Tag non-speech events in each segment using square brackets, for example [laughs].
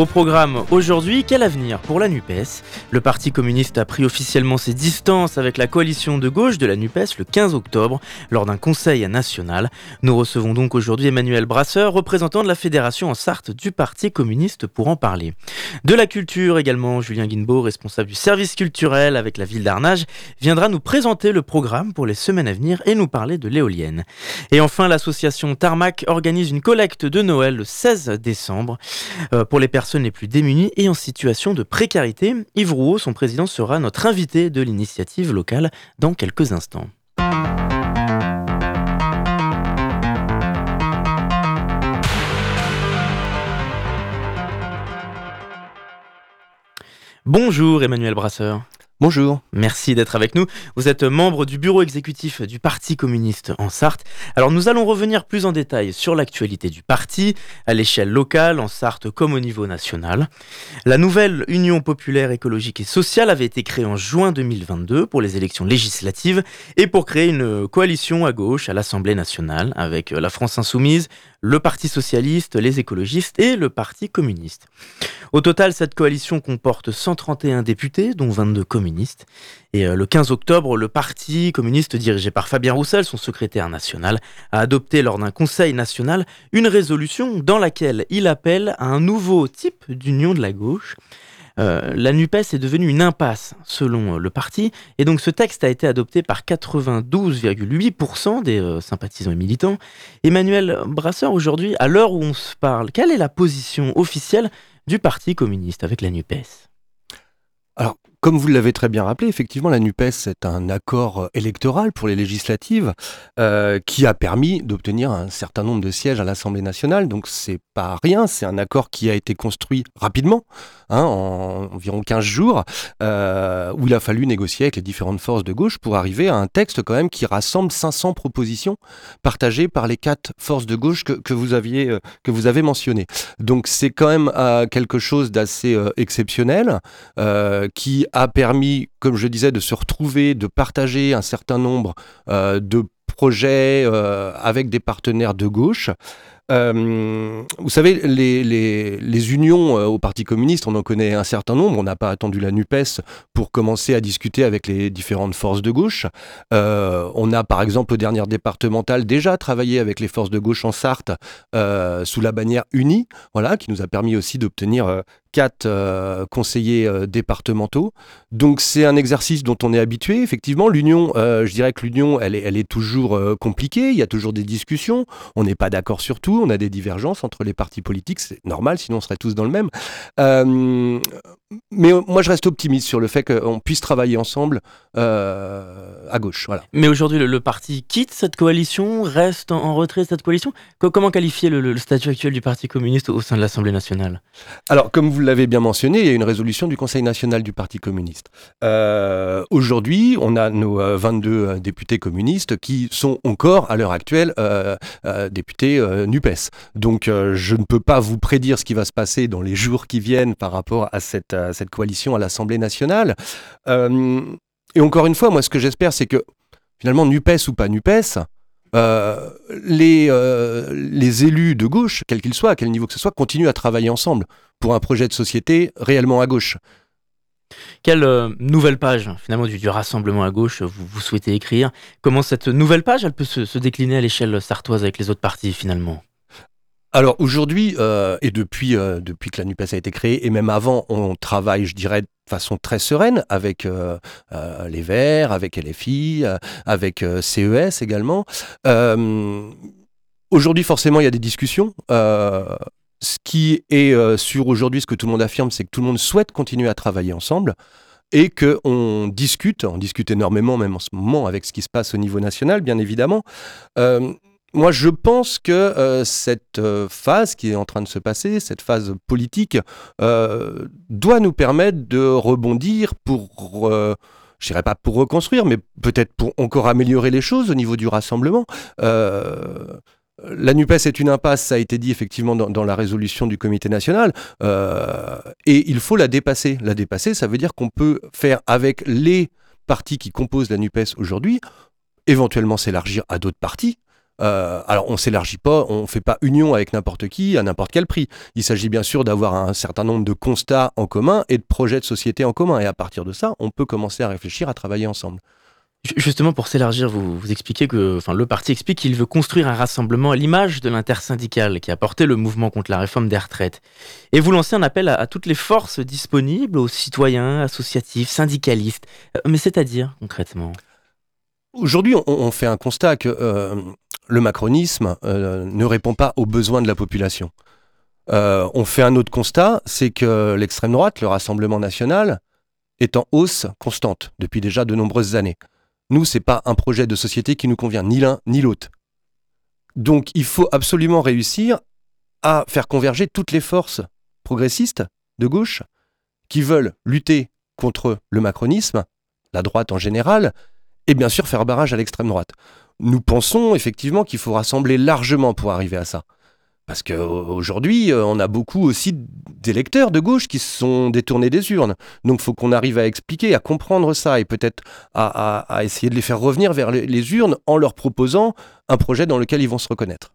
Au programme aujourd'hui, quel avenir pour la NUPES? Le Parti communiste a pris officiellement ses distances avec la coalition de gauche de la NUPES le 15 octobre lors d'un conseil national. Nous recevons donc aujourd'hui Emmanuel Brasseur, représentant de la fédération en Sarthe du Parti communiste pour en parler. De la culture également, Julien Guinbeau, responsable du service culturel avec la ville d'Arnage, viendra nous présenter le programme pour les semaines à venir et nous parler de l'éolienne. Et enfin, l'association Tarmac organise une collecte de Noël le 16 décembre euh, pour les personnes les plus démunies et en situation de précarité. Yves Rouault, son président, sera notre invité de l'initiative locale dans quelques instants. Bonjour Emmanuel Brasseur. Bonjour. Merci d'être avec nous. Vous êtes membre du bureau exécutif du Parti communiste en Sarthe. Alors nous allons revenir plus en détail sur l'actualité du parti, à l'échelle locale, en Sarthe comme au niveau national. La nouvelle Union populaire écologique et sociale avait été créée en juin 2022 pour les élections législatives et pour créer une coalition à gauche à l'Assemblée nationale avec la France insoumise, le Parti socialiste, les écologistes et le Parti communiste. Au total, cette coalition comporte 131 députés, dont 22 communistes. Et euh, le 15 octobre, le Parti communiste dirigé par Fabien Roussel, son secrétaire national, a adopté lors d'un conseil national une résolution dans laquelle il appelle à un nouveau type d'union de la gauche. Euh, la NUPES est devenue une impasse, selon euh, le parti, et donc ce texte a été adopté par 92,8% des euh, sympathisants et militants. Emmanuel Brasseur, aujourd'hui, à l'heure où on se parle, quelle est la position officielle du Parti communiste avec la NUPES? Comme vous l'avez très bien rappelé, effectivement, la NUPES est un accord électoral pour les législatives euh, qui a permis d'obtenir un certain nombre de sièges à l'Assemblée nationale. Donc, c'est pas rien, c'est un accord qui a été construit rapidement, hein, en environ 15 jours, euh, où il a fallu négocier avec les différentes forces de gauche pour arriver à un texte quand même qui rassemble 500 propositions partagées par les quatre forces de gauche que, vous, aviez, euh, que vous avez mentionnées. Donc, c'est quand même euh, quelque chose d'assez euh, exceptionnel euh, qui a permis, comme je disais, de se retrouver, de partager un certain nombre euh, de projets euh, avec des partenaires de gauche. Euh, vous savez, les, unions au Parti communiste, on en connaît un certain nombre. On n'a pas attendu la NUPES pour commencer à discuter avec les différentes forces de gauche. On a par exemple au dernier départemental déjà travaillé avec les forces de gauche en Sarthe sous la bannière Unie, voilà, qui nous a permis aussi d'obtenir quatre euh, conseillers euh, départementaux. Donc c'est un exercice dont on est habitué. Effectivement, l'union, euh, je dirais que l'union, elle est, elle est toujours compliquée. Il y a toujours des discussions. On n'est pas d'accord sur tout. On a des divergences entre les partis politiques. C'est normal, sinon on serait tous dans le même. Euh, mais euh, moi, je reste optimiste sur le fait qu'on puisse travailler ensemble euh, à gauche. Voilà. Mais aujourd'hui, le, le, parti quitte cette coalition, reste en, en retrait de cette coalition. Co comment qualifier le, statut actuel du Parti communiste au sein de l'Assemblée nationale? Alors, comme vous l'avez bien mentionné, il y a une résolution du Conseil national du Parti communiste. Euh, aujourd'hui, on a nos 22 euh, députés communistes qui sont encore, à l'heure actuelle, euh, députés NUPES. Donc, je ne peux pas vous prédire ce qui va se passer dans les jours qui viennent par rapport à cette, cette coalition à l'Assemblée nationale. et encore une fois, moi, ce que j'espère, c'est que finalement, NUPES ou pas NUPES, euh, les, euh, les élus de gauche, quels qu'ils soient, à quel niveau que ce soit, continuent à travailler ensemble pour un projet de société réellement à gauche. Quelle euh, nouvelle page finalement du, rassemblement à gauche vous, vous, souhaitez écrire? Comment cette nouvelle page elle peut se, se décliner à l'échelle sartoise avec les autres partis finalement? Alors aujourd'hui, euh, et depuis, euh, depuis que la NUPES a été créée, et même avant, on travaille, je dirais, de façon très sereine avec euh, les Verts, avec LFI, avec CES également. aujourd'hui, forcément, il y a des discussions. ce qui est sûr aujourd'hui, ce que tout le monde affirme, c'est que tout le monde souhaite continuer à travailler ensemble et qu'on discute, on discute énormément même en ce moment avec ce qui se passe au niveau national, bien évidemment. Moi, je pense que euh, cette euh, phase qui est en train de se passer, cette phase politique, euh, doit nous permettre de rebondir pour, je dirais pas pour reconstruire, mais peut-être pour encore améliorer les choses au niveau du rassemblement. la NUPES est une impasse, ça a été dit effectivement dans, dans la résolution du comité national, et il faut la dépasser. La dépasser, ça veut dire qu'on peut faire avec les partis qui composent la NUPES aujourd'hui, éventuellement s'élargir à d'autres partis. Euh, alors on s'élargit pas, on fait pas union avec n'importe qui à n'importe quel prix. Il s'agit bien sûr d'avoir un certain nombre de constats en commun et de projets de société en commun. Et à partir de ça, on peut commencer à réfléchir, à travailler ensemble. Justement, pour s'élargir, vous, vous expliquez que, enfin, le parti explique qu'il veut construire un rassemblement à l'image de l'intersyndical qui a porté le mouvement contre la réforme des retraites. Et vous lancez un appel à, toutes les forces disponibles, aux citoyens, associatifs, syndicalistes. Euh, mais c'est-à-dire, concrètement? Aujourd'hui, on, fait un constat que euh, le macronisme euh, ne répond pas aux besoins de la population. Euh, on fait un autre constat, c'est que l'extrême droite, le Rassemblement national, est en hausse constante depuis déjà de nombreuses années. Nous, c'est pas un projet de société qui nous convient, ni l'un ni l'autre. Donc, il faut absolument réussir à faire converger toutes les forces progressistes de gauche qui veulent lutter contre le macronisme, la droite en général, et bien sûr faire barrage à l'extrême droite nous pensons effectivement qu'il faut rassembler largement pour arriver à ça. Parce qu'aujourd'hui, euh, on a beaucoup aussi d'électeurs de gauche qui se sont détournés des urnes. Donc il faut qu'on arrive à expliquer, à comprendre ça et peut-être à, essayer de les faire revenir vers les, urnes en leur proposant un projet dans lequel ils vont se reconnaître.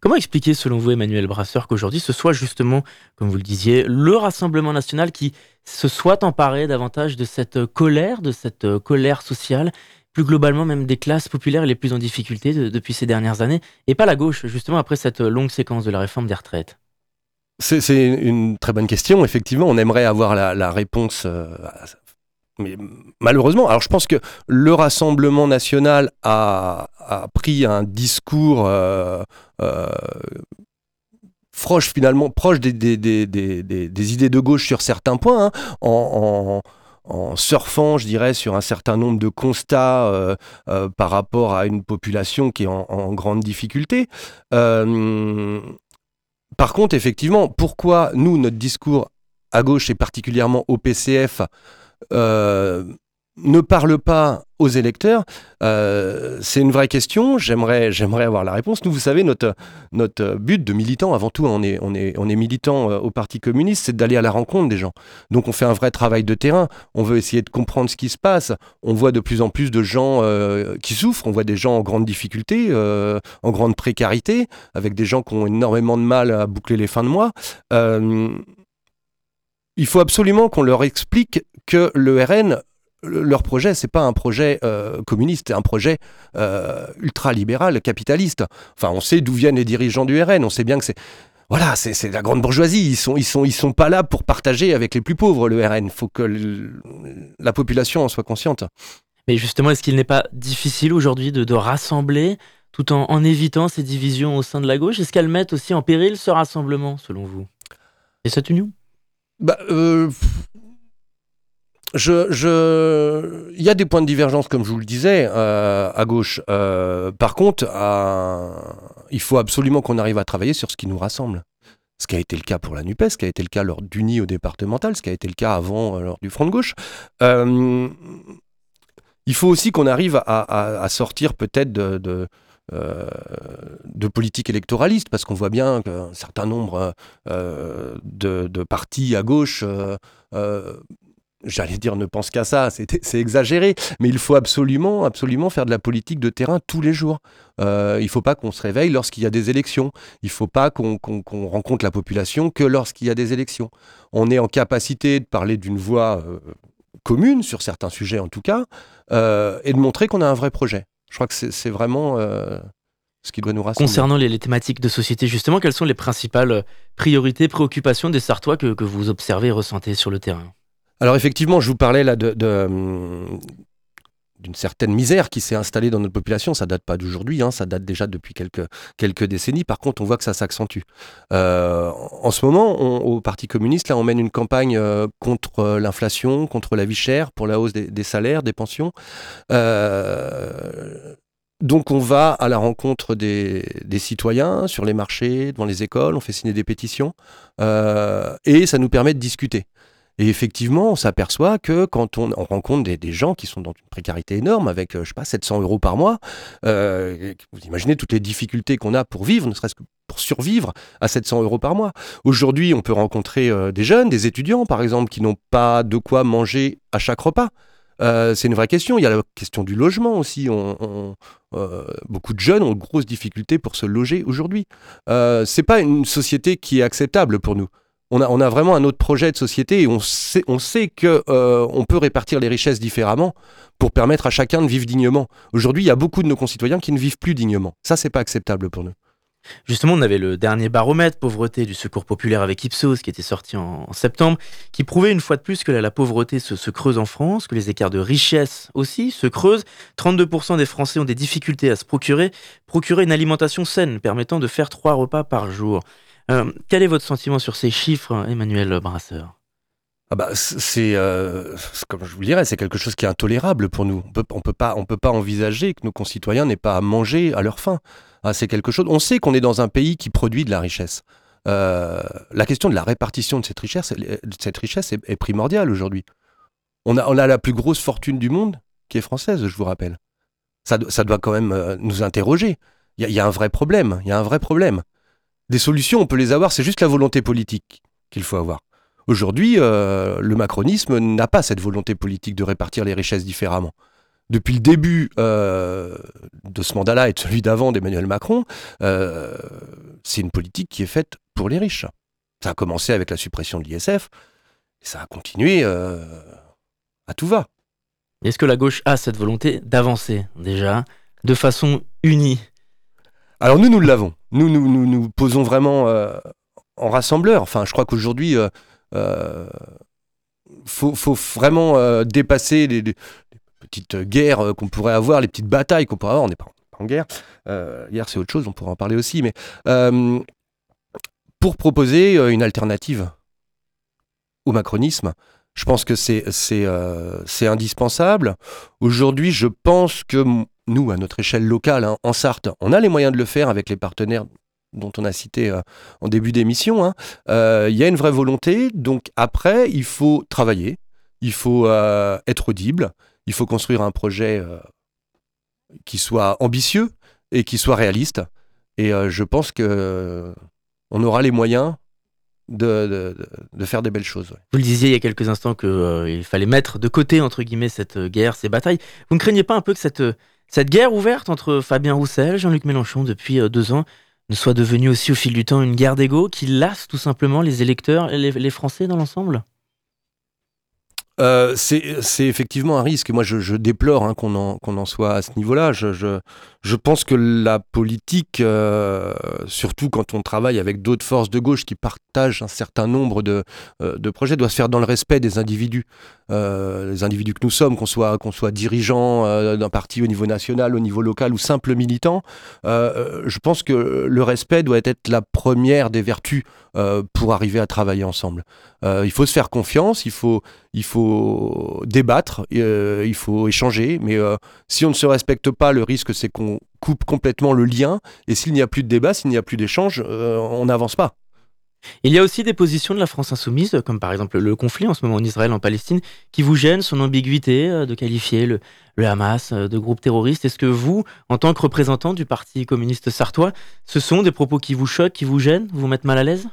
Comment expliquer, selon vous, Emmanuel Brasseur, qu'aujourd'hui ce soit justement, comme vous le disiez, le Rassemblement national qui se soit emparé davantage de cette colère, de cette colère sociale plus globalement même des classes populaires les plus en difficulté depuis ces dernières années, et pas la gauche, justement après cette longue séquence de la réforme des retraites C'est une très bonne question, effectivement, on aimerait avoir la, réponse. Euh, mais malheureusement, alors je pense que le Rassemblement national a, pris un discours euh, euh, proche finalement proche des, idées de gauche sur certains points, hein, surfant, je dirais, sur un certain nombre de constats euh, euh, par rapport à une population qui est en, grande difficulté. Euh, par contre, effectivement, pourquoi nous, notre discours à gauche et particulièrement au PCF, ne parle pas aux électeurs euh, C'est une vraie question. J'aimerais, j'aimerais avoir la réponse. Nous, vous savez, notre, notre but de militant, avant tout, on est, on est, on est militant euh, au Parti communiste, c'est d'aller à la rencontre des gens. Donc, on fait un vrai travail de terrain. On veut essayer de comprendre ce qui se passe. On voit de plus en plus de gens euh, qui souffrent. On voit des gens en grande difficulté, en grande précarité, avec des gens qui ont énormément de mal à boucler les fins de mois. il faut absolument qu'on leur explique que le RN leur projet, c'est pas un projet euh, communiste, c'est un projet euh, ultra-libéral, capitaliste. Enfin, on sait d'où viennent les dirigeants du RN, on sait bien que c'est voilà, c'est la grande bourgeoisie. Ils sont, ils sont, ils sont pas là pour partager avec les plus pauvres le RN. Il faut que la population en soit consciente. Mais justement, est-ce qu'il n'est pas difficile aujourd'hui de, rassembler tout en, en, évitant ces divisions au sein de la gauche? Est-ce qu'elles mettent aussi en péril ce rassemblement, selon vous? Et cette union? Bah, euh, il y a des points de divergence, comme je vous le disais, euh, à gauche. Euh, par contre, il faut absolument qu'on arrive à travailler sur ce qui nous rassemble. Ce qui a été le cas pour la NUPES, ce qui a été le cas lors d'Uni au départemental, ce qui a été le cas avant euh, lors du Front de gauche. il faut aussi qu'on arrive à, sortir peut-être de, de, politique électoraliste, parce qu'on voit bien qu'un certain nombre de, partis à gauche j'allais dire ne pense qu'à ça, c'est exagéré, mais il faut absolument, absolument faire de la politique de terrain tous les jours. Euh, il ne faut pas qu'on se réveille lorsqu'il y a des élections. Il ne faut pas qu'on rencontre la population que lorsqu'il y a des élections. On est en capacité de parler d'une voix euh, commune, sur certains sujets en tout cas, euh, et de montrer qu'on a un vrai projet. Je crois que c'est vraiment ce qui doit nous rassembler. Concernant les, thématiques de société, justement, quelles sont les principales priorités, préoccupations des Sartois que, que vous observez et ressentez sur le terrain? Alors effectivement, je vous parlais là hum, d'une certaine misère qui s'est installée dans notre population. Ça date pas d'aujourd'hui, hein, ça date déjà depuis quelques, décennies. Par contre, on voit que ça s'accentue. Euh, en ce moment, au Parti communiste, on mène une campagne euh, contre euh, l'inflation, contre la vie chère, pour la hausse des, salaires, des pensions. donc on va à la rencontre des, citoyens sur les marchés, devant les écoles, on fait signer des pétitions, et ça nous permet de discuter. Et effectivement, on s'aperçoit que quand on, rencontre des, gens qui sont dans une précarité énorme, avec, euh, je sais pas, 700 euros par mois, euh, vous imaginez toutes les difficultés qu'on a pour vivre, ne serait-ce que pour survivre à 700 euros par mois. Aujourd'hui, on peut rencontrer des jeunes, des étudiants, par exemple, qui n'ont pas de quoi manger à chaque repas. Euh, c'est une vraie question. Il y a la question du logement aussi. Euh, beaucoup de jeunes ont de grosses difficultés pour se loger aujourd'hui. Euh, c'est pas une société qui est acceptable pour nous. On a, vraiment un autre projet de société et on sait, euh, on peut répartir les richesses différemment pour permettre à chacun de vivre dignement. Aujourd'hui, il y a beaucoup de nos concitoyens qui ne vivent plus dignement. Ça, c'est pas acceptable pour nous. Justement, on avait le dernier baromètre pauvreté du Secours populaire avec Ipsos qui était sorti en, septembre, qui prouvait une fois de plus que la, pauvreté se, creuse en France, que les écarts de richesse aussi se creusent. 32% des Français ont des difficultés à se procurer une alimentation saine permettant de faire trois repas par jour. Euh, quel est votre sentiment sur ces chiffres, Emmanuel Brasseur? Ah bah, euh, c'est comme je vous le dirais, c'est quelque chose qui est intolérable pour nous. On peut, peut pas, on peut pas envisager que nos concitoyens n'aient pas à manger à leur faim. Ah, c'est quelque chose. On sait qu'on est dans un pays qui produit de la richesse. Euh, la question de la répartition de cette richesse, cette richesse est, primordiale aujourd'hui. On a, la plus grosse fortune du monde qui est française, je vous rappelle. Ça, doit quand même nous interroger. Il y, a un vrai problème. Il y a un vrai problème. Des solutions, on peut les avoir. C'est juste la volonté politique qu'il faut avoir. Aujourd'hui, euh, le macronisme n'a pas cette volonté politique de répartir les richesses différemment depuis le début euh, de ce mandat-là et de celui d'avant d'Emmanuel Macron, euh, c'est une politique qui est faite pour les riches. Ça a commencé avec la suppression de l'ISF, et ça a continué à tout va. Est-ce que la gauche a cette volonté d'avancer déjà de façon unie? Alors nous, nous l'avons. Nous, nous, nous, posons vraiment en rassembleur. Enfin, je crois qu'aujourd'hui, il faut, faut, vraiment dépasser les, petites guerres euh, qu'on pourrait avoir, les petites batailles qu'on pourrait avoir. On n'est pas, en guerre. Euh, hier, c'est autre chose, on pourrait en parler aussi. Mais euh, pour proposer une alternative au macronisme, je pense que c'est indispensable. Aujourd'hui, je pense que nous, à notre échelle locale, hein, en Sarthe, on a les moyens de le faire avec les partenaires dont on a cité en début d'émission. Hein. Il y a une vraie volonté. Donc après, il faut travailler, il faut être audible, il faut construire un projet euh, qui soit ambitieux et qui soit réaliste. Et euh, je pense que euh, on aura les moyens de, faire des belles choses. Vous le disiez il y a quelques instants qu'il fallait mettre de côté, entre guillemets, cette guerre, ces batailles. Vous ne craignez pas un peu que cette, cette guerre ouverte entre Fabien Roussel, Jean-Luc Mélenchon depuis deux ans, ne soit devenue aussi au fil du temps une guerre d'ego qui lasse tout simplement les électeurs et les Français dans l'ensemble? Euh, c'est effectivement un risque. Moi, je, déplore hein, qu'on en, soit à ce niveau-là. Je, pense que la politique, euh, surtout quand on travaille avec d'autres forces de gauche qui partagent un certain nombre euh, de projets, doit se faire dans le respect des individus. Les individus que nous sommes, qu'on soit, soit dirigeant d'un parti au niveau national, au niveau local ou simple militant. je pense que le respect doit être la première des vertus pour arriver à travailler ensemble. il faut se faire confiance, il faut il faut débattre, euh, il faut échanger, mais euh, si on ne se respecte pas, le risque c'est qu'on coupe complètement le lien, et s'il n'y a plus de débat, s'il n'y a plus d'échange, euh, on n'avance pas. Il y a aussi des positions de la France insoumise, comme par exemple le conflit en ce moment en Israël, en Palestine, qui vous gênent, son ambiguïté de qualifier le, Hamas de groupe terroriste. Est-ce que vous, en tant que représentant du Parti communiste sartois, ce sont des propos qui vous choquent, qui vous gênent, vous mettent mal à l'aise?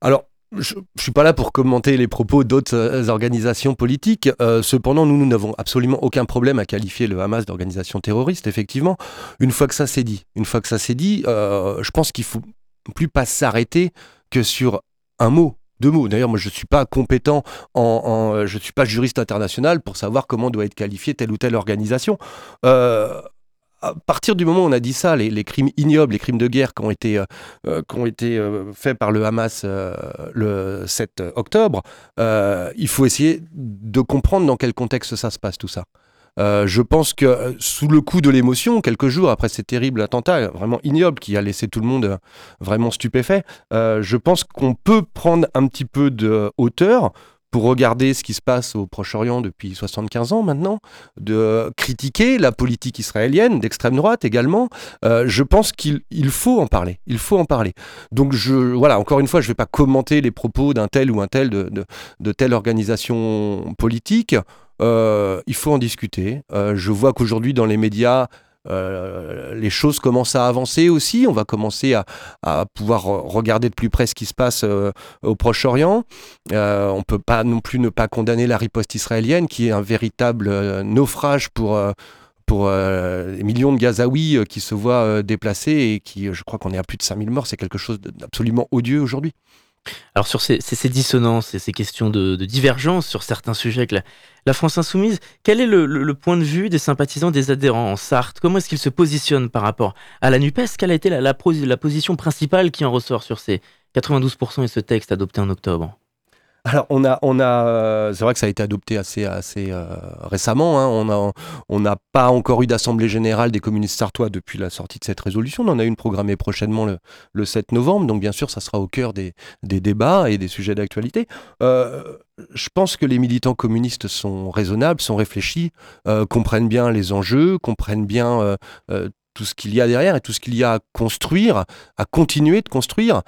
Alors, je ne suis pas là pour commenter les propos d'autres euh, organisations politiques. Euh, cependant, nous, nous n'avons absolument aucun problème à qualifier le Hamas d'organisation terroriste, effectivement. Une fois que ça s'est dit, une fois que ça dit, euh, je pense qu'il faut plus pas s'arrêter que sur un mot, deux mots. D'ailleurs, moi, je ne suis pas compétent, en, je ne suis pas juriste international pour savoir comment doit être qualifiée telle ou telle organisation à partir du moment où on a dit ça, les, crimes ignobles, les crimes de guerre qui ont été, euh, euh, qui ont été euh, faits par le Hamas le 7 octobre, il faut essayer de comprendre dans quel contexte ça se passe tout ça. Je pense que sous le coup de l'émotion, quelques jours après ces terribles attentats, vraiment ignobles, qui a laissé tout le monde vraiment stupéfait, je pense qu'on peut prendre un petit peu de hauteur pour regarder ce qui se passe au Proche-Orient depuis 75 ans maintenant, de critiquer la politique israélienne, d'extrême droite également, euh, je pense qu'il faut en parler. Il faut en parler. Donc je, voilà, encore une fois, je ne vais pas commenter les propos d'un tel ou un tel de, telle organisation politique. Euh, il faut en discuter. Euh, je vois qu'aujourd'hui dans les médias, euh, les choses commencent à avancer aussi. On va commencer à, pouvoir regarder de plus près ce qui se passe au Proche-Orient. On ne peut pas non plus ne pas condamner la riposte israélienne, qui est un véritable naufrage pour pour les millions de Gazaouis qui se voient déplacés et qui, je crois qu'on est à plus de 5000 morts, c'est quelque chose d'absolument odieux aujourd'hui. Alors sur ces, dissonances et ces questions de, divergence sur certains sujets la, France insoumise, quel est le, point de vue des sympathisants, des adhérents en Sarthe? Comment est-ce qu'ils se positionnent par rapport à la NUPES? Quelle a été la, la position principale qui en ressort sur ces 92% et ce texte adopté en octobre? Alors, on a, on a, euh, c'est vrai que ça a été adopté assez, assez euh, récemment. Hein. On n'a on pas encore eu d'assemblée générale des communistes sartois depuis la sortie de cette résolution. On en a une programmée prochainement le, 7 novembre. Donc, bien sûr, ça sera au cœur des, débats et des sujets d'actualité. Euh, je pense que les militants communistes sont raisonnables, sont réfléchis, comprennent bien les enjeux, comprennent bien tout ce qu'il y a derrière et tout ce qu'il y a à construire, à continuer de construire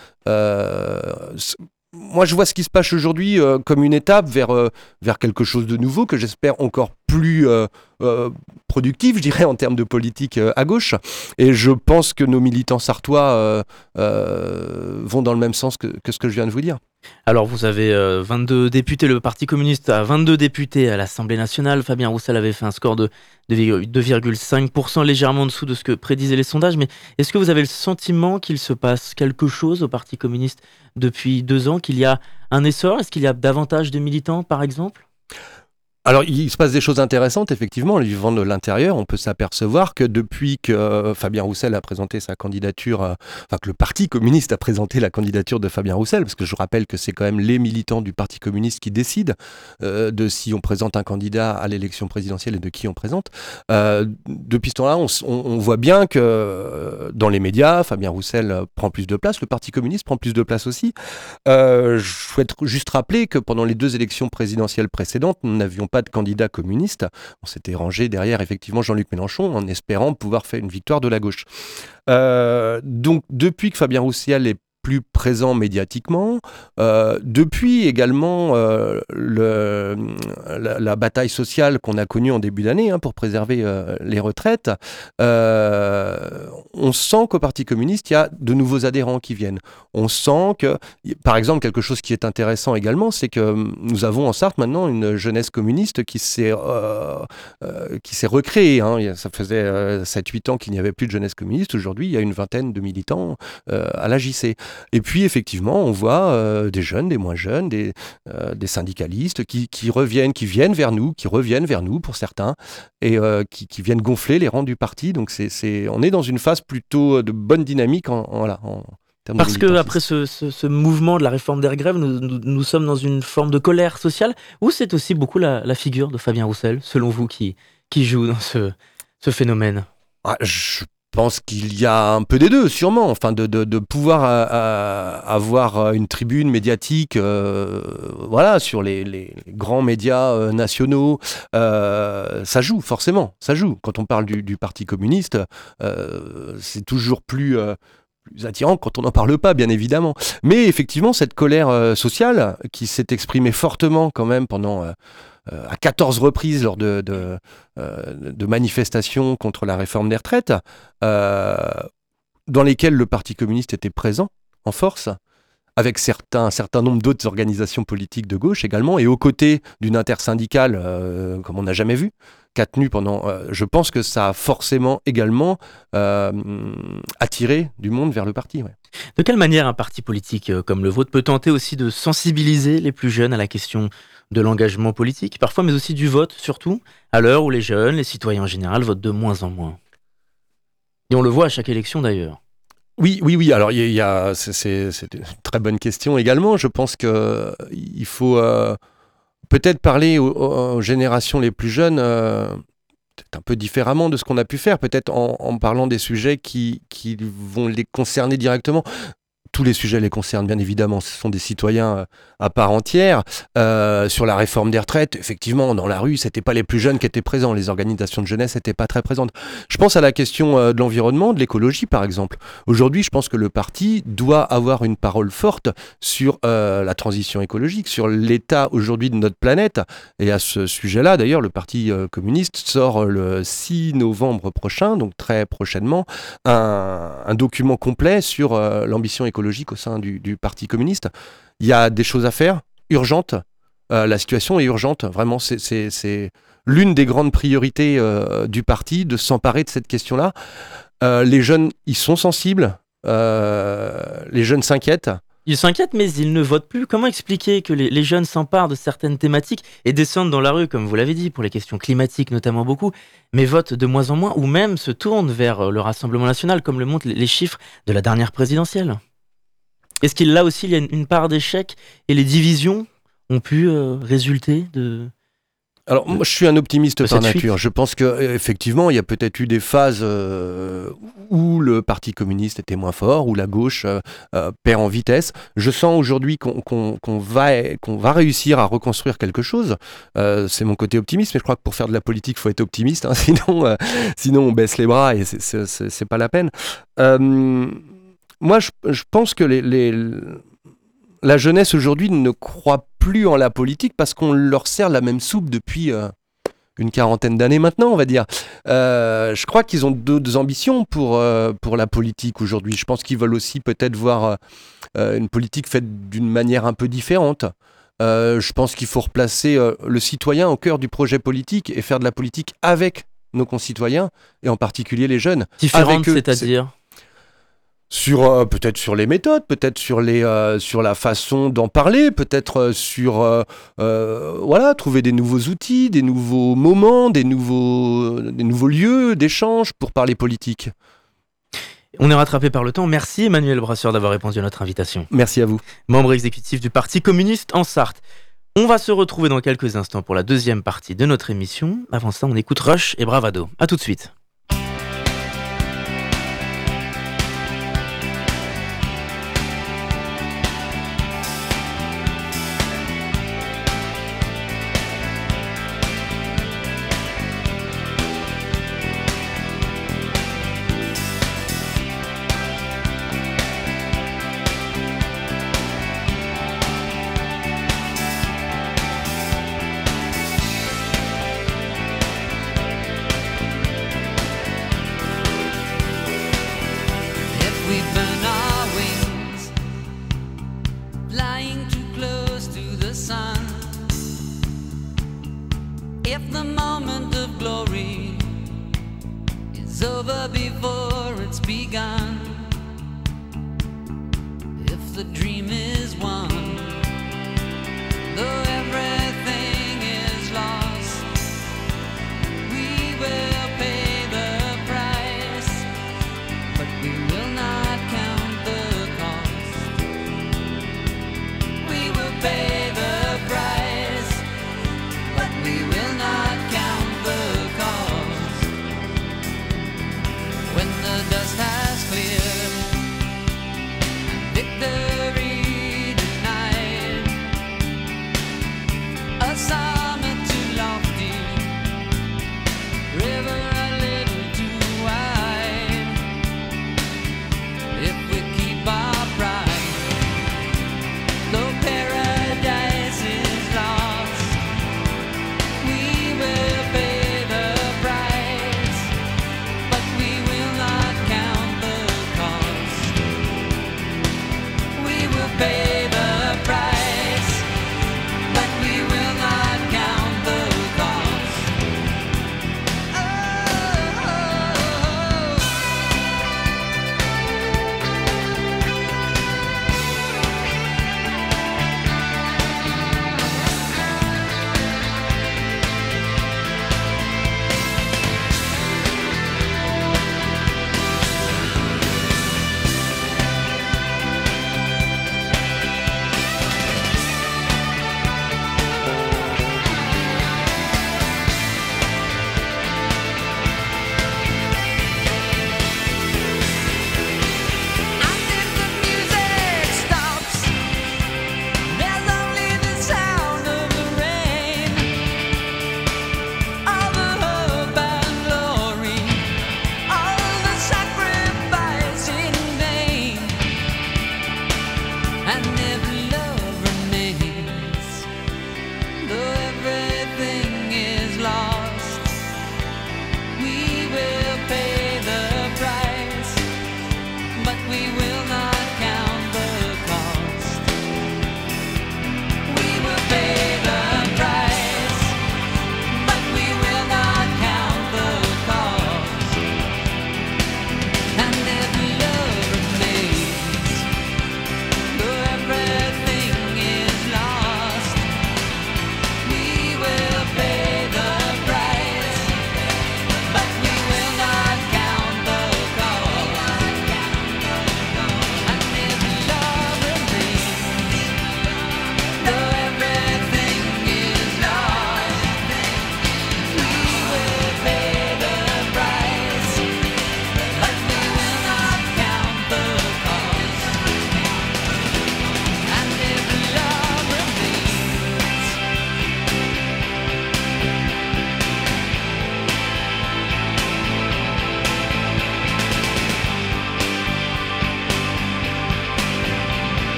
moi, je vois ce qui se passe aujourd'hui euh, comme une étape vers, euh, vers quelque chose de nouveau que j'espère encore plus euh, productif, je dirais, en termes de politique à gauche. Et je pense que nos militants sartois vont dans le même sens que, ce que je viens de vous dire. Alors, vous avez 22 députés, le Parti communiste a 22 députés à l'Assemblée nationale. Fabien Roussel avait fait un score de 2,5%, légèrement en dessous de ce que prédisaient les sondages. Mais est-ce que vous avez le sentiment qu'il se passe quelque chose au Parti communiste depuis deux ans, qu'il y a un essor? Est-ce qu'il y a davantage de militants, par exemple? Alors, il se passe des choses intéressantes, effectivement. En vivant de l'intérieur, on peut s'apercevoir que depuis que euh, Fabien Roussel a présenté sa candidature, euh, enfin que le Parti communiste a présenté la candidature de Fabien Roussel, parce que je rappelle que c'est quand même les militants du Parti communiste qui décident euh, de si on présente un candidat à l'élection présidentielle et de qui on présente. depuis ce temps-là, on, voit bien que dans les médias, Fabien Roussel prend plus de place, le Parti communiste prend plus de place aussi. je souhaite juste rappeler que pendant les deux élections présidentielles précédentes, nous n'avions pas de candidat communiste. On s'était rangé derrière effectivement Jean-Luc Mélenchon en espérant pouvoir faire une victoire de la gauche. Euh, donc depuis que Fabien Roussel est plus présent médiatiquement. Euh, depuis également euh, la, bataille sociale qu'on a connue en début d'année hein, pour préserver euh, les retraites, on sent qu'au Parti communiste, il y a de nouveaux adhérents qui viennent. On sent que, par exemple, quelque chose qui est intéressant également, c'est que nous avons en Sarthe maintenant une jeunesse communiste qui s'est qui s'est recréée. Hein. Ça faisait 7-8 ans qu'il n'y avait plus de jeunesse communiste. Aujourd'hui, il y a une vingtaine de militants à la JC. Et puis effectivement, on voit euh, des jeunes, des moins jeunes, des, euh, des syndicalistes qui, qui, reviennent, qui viennent vers nous, qui reviennent vers nous pour certains, et euh, qui, qui, viennent gonfler les rangs du parti. Donc c'est, on est dans une phase plutôt de bonne dynamique en, voilà, en, parce que après ce, ce, mouvement de la réforme des grèves, nous, nous, sommes dans une forme de colère sociale, ou c'est aussi beaucoup la, la, figure de Fabien Roussel, selon vous, qui, qui joue dans ce, ce phénomène? Ah, Je pense qu'il y a un peu des deux, sûrement. Enfin, de, pouvoir euh, euh, avoir une tribune médiatique, euh, voilà, sur les, grands médias nationaux, ça joue forcément. Ça joue. Quand on parle du, Parti communiste, c'est toujours plus attirant quand on n'en parle pas, bien évidemment. Mais effectivement, cette colère sociale qui s'est exprimée fortement quand même pendant euh, à 14 reprises lors de, euh, de, manifestations contre la réforme des retraites, euh, dans lesquelles le Parti communiste était présent en force, avec un certain nombre d'autres organisations politiques de gauche également, et aux côtés d'une intersyndicale comme on n'a jamais vu, qu'a tenu pendant... je pense que ça a forcément également attiré du monde vers le parti. De quelle manière un parti politique comme le vôtre peut tenter aussi de sensibiliser les plus jeunes à la question de l'engagement politique, parfois, mais aussi du vote, surtout, à l'heure où les jeunes, les citoyens en général, votent de moins en moins? Et on le voit à chaque élection d'ailleurs. Oui, oui, oui. Alors, il y, a, c'est, une très bonne question également. Je pense que il faut euh, peut-être parler aux, générations les plus jeunes. Euh, un peu différemment de ce qu'on a pu faire, peut-être en, parlant des sujets qui vont les concerner directement tous les sujets les concernent bien évidemment, ce sont des citoyens euh, à part entière. Euh, sur la réforme des retraites, effectivement, dans la rue, c'était pas les plus jeunes qui étaient présents, les organisations de jeunesse n'étaient pas très présentes. Je pense à la question euh, de l'environnement, de l'écologie par exemple. Aujourd'hui, je pense que le parti doit avoir une parole forte sur la transition écologique, sur l'état aujourd'hui de notre planète. Et à ce sujet-là, d'ailleurs, le Parti communiste sort le 6 novembre prochain, donc très prochainement, un, un document complet sur l'ambition écologique au sein du, Parti communiste. Il y a des choses à faire, urgentes. Euh, la situation est urgente. Vraiment, c'est l'une des grandes priorités euh, du parti de s'emparer de cette question-là. Euh, les jeunes, ils sont sensibles. les jeunes s'inquiètent. Ils s'inquiètent, mais ils ne votent plus. Comment expliquer que les, jeunes s'emparent de certaines thématiques et descendent dans la rue, comme vous l'avez dit, pour les questions climatiques notamment beaucoup, mais votent de moins en moins, ou même se tournent vers le Rassemblement national, comme le montrent les chiffres de la dernière présidentielle? Est-ce qu'il là aussi il y a une, part d'échec et les divisions ont pu euh, résulter de alors moi je suis un optimiste par nature. Je pense que euh, effectivement il y a peut-être eu des phases euh, où le Parti communiste était moins fort, où la gauche perd en vitesse. Je sens aujourd'hui qu'on va qu'on va réussir à reconstruire quelque chose. c'est mon côté optimiste, mais je crois que pour faire de la politique il faut être optimiste, hein. [laughs] sinon sinon on baisse les bras et c'est pas la peine moi, je, pense que les, la jeunesse aujourd'hui ne croit plus en la politique parce qu'on leur sert la même soupe depuis euh, une quarantaine d'années maintenant, on va dire. Euh, je crois qu'ils ont d'autres ambitions pour, euh, pour la politique aujourd'hui. Je pense qu'ils veulent aussi peut-être voir une politique faite d'une manière un peu différente. je pense qu'il faut replacer le citoyen au cœur du projet politique et faire de la politique avec nos concitoyens et en particulier les jeunes. Différente, c'est-à-dire? Sur euh, peut-être sur les méthodes, peut-être sur les euh, sur la façon d'en parler, peut-être euh, sur voilà trouver des nouveaux outils, des nouveaux moments, des nouveaux des nouveaux lieux d'échange pour parler politique. On est rattrapé par le temps. Merci Emmanuel Brasseur d'avoir répondu à notre invitation. Merci à vous. Membre exécutif du Parti communiste en Sarthe. On va se retrouver dans quelques instants pour la deuxième partie de notre émission. Avant ça, on écoute Rush et Bravado. A tout de suite. when the dust has cleared. Victor.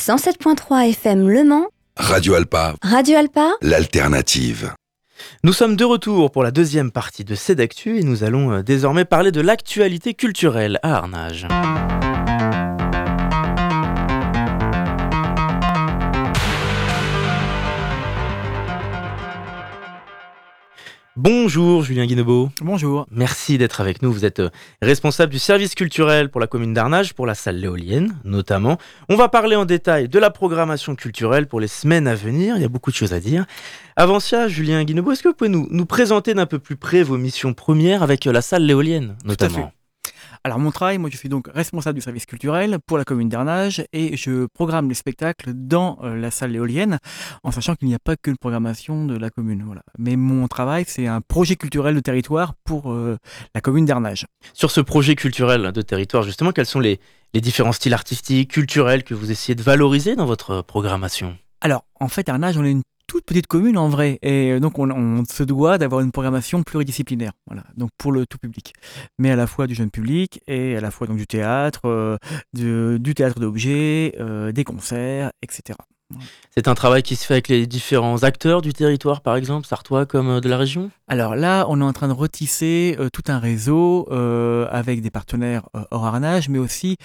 107.3 FM Le Mans, Radio Alpa, Radio Alpa, l'alternative. Nous sommes de retour pour la deuxième partie de Cédactu et nous allons euh, désormais parler de l'actualité culturelle à Arnage. Bonjour Julien Guinebeau. Bonjour. Merci d'être avec nous. Vous êtes euh, responsable du service culturel pour la commune d'Arnage, pour la salle Léolienne notamment. On va parler en détail de la programmation culturelle pour les semaines à venir. Il y a beaucoup de choses à dire. Avant ça, Julien Guinebeau, est-ce que vous pouvez nous, nous présenter d'un peu plus près vos missions premières avec euh, la salle Léolienne notamment fait. Alors mon travail, moi je suis donc responsable du service culturel pour la commune d'Ernage et je programme les spectacles dans euh, la salle éolienne en sachant qu'il n'y a pas que une programmation de la commune. Voilà. Mais mon travail c'est un projet culturel de territoire pour euh, la commune d'Ernage. Sur ce projet culturel de territoire, justement, quels sont les, les différents styles artistiques, culturels que vous essayez de valoriser dans votre programmation? Alors en fait Ernage on est une toute petite commune en vrai. Et donc on, se doit d'avoir une programmation pluridisciplinaire, voilà, donc pour le tout public. Mais à la fois du jeune public et à la fois donc du théâtre, euh, du théâtre d'objets, euh, des concerts, etc. C'est un travail qui se fait avec les différents acteurs du territoire, par exemple, sartois comme euh, de la région? Alors là, on est en train de retisser euh, tout un réseau euh, avec des partenaires euh, hors Arnage, mais aussi